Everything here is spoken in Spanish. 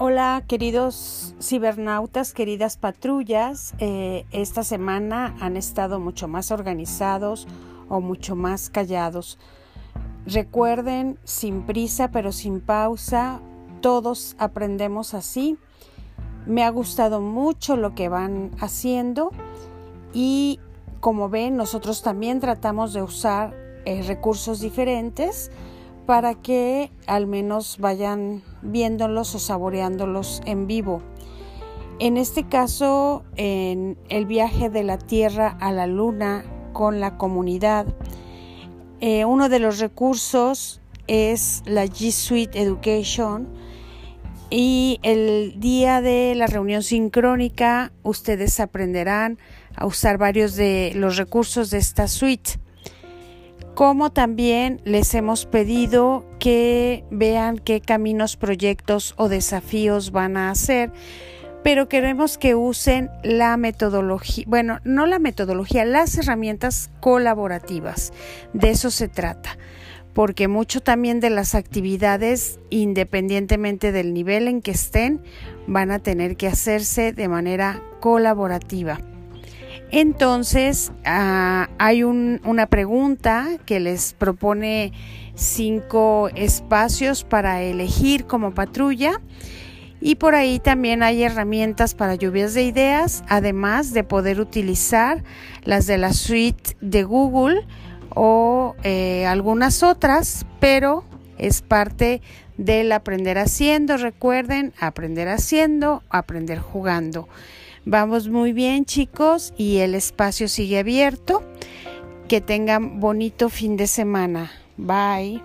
Hola queridos cibernautas, queridas patrullas. Eh, esta semana han estado mucho más organizados o mucho más callados. Recuerden, sin prisa pero sin pausa, todos aprendemos así. Me ha gustado mucho lo que van haciendo y como ven nosotros también tratamos de usar eh, recursos diferentes para que al menos vayan viéndolos o saboreándolos en vivo. En este caso, en el viaje de la Tierra a la Luna con la comunidad, eh, uno de los recursos es la G Suite Education y el día de la reunión sincrónica ustedes aprenderán a usar varios de los recursos de esta suite como también les hemos pedido que vean qué caminos, proyectos o desafíos van a hacer, pero queremos que usen la metodología, bueno, no la metodología, las herramientas colaborativas. De eso se trata porque mucho también de las actividades, independientemente del nivel en que estén, van a tener que hacerse de manera colaborativa. Entonces, ah, hay una pregunta que les propone cinco espacios para elegir como patrulla. Y por ahí también hay herramientas para lluvias de ideas, además de poder utilizar las de la suite de Google o eh, algunas otras, pero es parte del aprender haciendo. Recuerden, aprender haciendo, aprender jugando. Vamos muy bien chicos y el espacio sigue abierto. Que tengan bonito fin de semana. Bye.